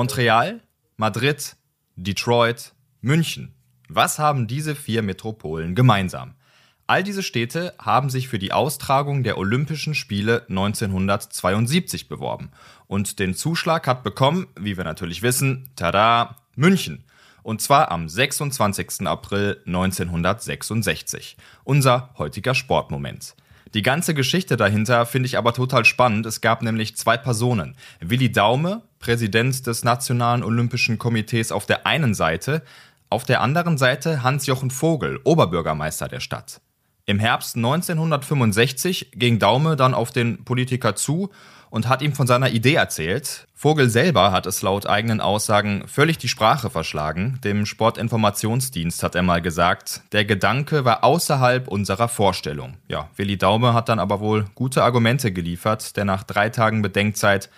Montreal, Madrid, Detroit, München. Was haben diese vier Metropolen gemeinsam? All diese Städte haben sich für die Austragung der Olympischen Spiele 1972 beworben. Und den Zuschlag hat bekommen, wie wir natürlich wissen, tada, München. Und zwar am 26. April 1966. Unser heutiger Sportmoment. Die ganze Geschichte dahinter finde ich aber total spannend. Es gab nämlich zwei Personen. Willi Daume, Präsident des Nationalen Olympischen Komitees auf der einen Seite, auf der anderen Seite Hans-Jochen Vogel, Oberbürgermeister der Stadt. Im Herbst 1965 ging Daume dann auf den Politiker zu und hat ihm von seiner Idee erzählt. Vogel selber hat es laut eigenen Aussagen völlig die Sprache verschlagen. Dem Sportinformationsdienst hat er mal gesagt, der Gedanke war außerhalb unserer Vorstellung. Ja, Willi Daume hat dann aber wohl gute Argumente geliefert, der nach drei Tagen Bedenkzeit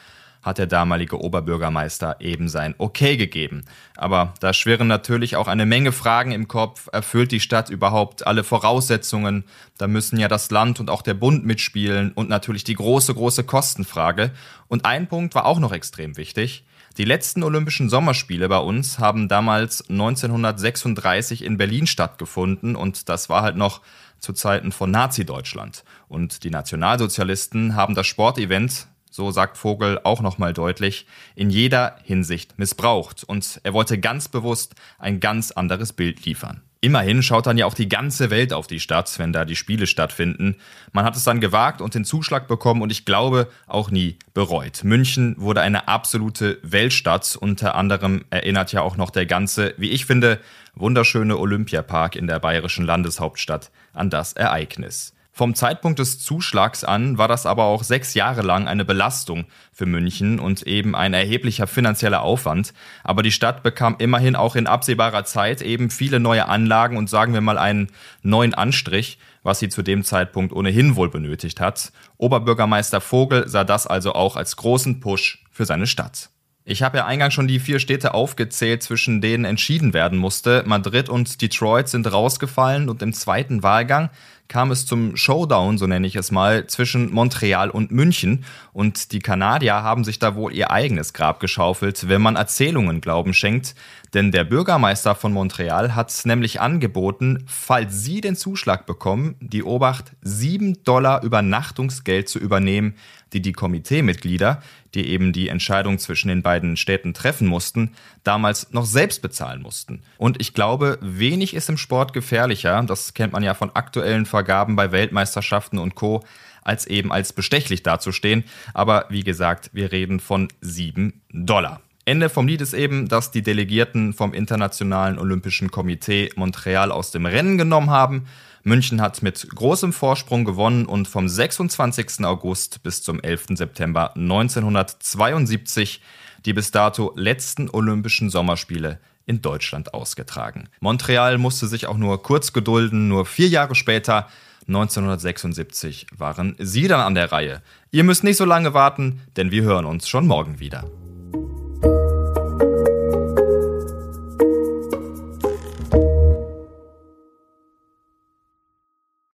hat der damalige Oberbürgermeister eben sein Okay gegeben. Aber da schwirren natürlich auch eine Menge Fragen im Kopf. Erfüllt die Stadt überhaupt alle Voraussetzungen? Da müssen ja das Land und auch der Bund mitspielen und natürlich die große, große Kostenfrage. Und ein Punkt war auch noch extrem wichtig. Die letzten Olympischen Sommerspiele bei uns haben damals 1936 in Berlin stattgefunden und das war halt noch zu Zeiten von Nazi-Deutschland. Und die Nationalsozialisten haben das Sportevent so sagt Vogel auch nochmal deutlich, in jeder Hinsicht missbraucht. Und er wollte ganz bewusst ein ganz anderes Bild liefern. Immerhin schaut dann ja auch die ganze Welt auf die Stadt, wenn da die Spiele stattfinden. Man hat es dann gewagt und den Zuschlag bekommen und ich glaube auch nie bereut. München wurde eine absolute Weltstadt. Unter anderem erinnert ja auch noch der ganze, wie ich finde, wunderschöne Olympiapark in der bayerischen Landeshauptstadt an das Ereignis. Vom Zeitpunkt des Zuschlags an war das aber auch sechs Jahre lang eine Belastung für München und eben ein erheblicher finanzieller Aufwand. Aber die Stadt bekam immerhin auch in absehbarer Zeit eben viele neue Anlagen und sagen wir mal einen neuen Anstrich, was sie zu dem Zeitpunkt ohnehin wohl benötigt hat. Oberbürgermeister Vogel sah das also auch als großen Push für seine Stadt. Ich habe ja eingangs schon die vier Städte aufgezählt, zwischen denen entschieden werden musste. Madrid und Detroit sind rausgefallen und im zweiten Wahlgang kam es zum Showdown, so nenne ich es mal, zwischen Montreal und München. Und die Kanadier haben sich da wohl ihr eigenes Grab geschaufelt, wenn man Erzählungen Glauben schenkt. Denn der Bürgermeister von Montreal hat nämlich angeboten, falls sie den Zuschlag bekommen, die Obacht 7 Dollar Übernachtungsgeld zu übernehmen, die die Komiteemitglieder, die eben die Entscheidung zwischen den beiden Städten treffen mussten, damals noch selbst bezahlen mussten. Und ich glaube, wenig ist im Sport gefährlicher, das kennt man ja von aktuellen Vergaben bei Weltmeisterschaften und Co., als eben als bestechlich dazustehen. Aber wie gesagt, wir reden von 7 Dollar. Ende vom Lied ist eben, dass die Delegierten vom Internationalen Olympischen Komitee Montreal aus dem Rennen genommen haben. München hat mit großem Vorsprung gewonnen und vom 26. August bis zum 11. September 1972 die bis dato letzten Olympischen Sommerspiele in Deutschland ausgetragen. Montreal musste sich auch nur kurz gedulden, nur vier Jahre später 1976 waren Sie dann an der Reihe. Ihr müsst nicht so lange warten, denn wir hören uns schon morgen wieder.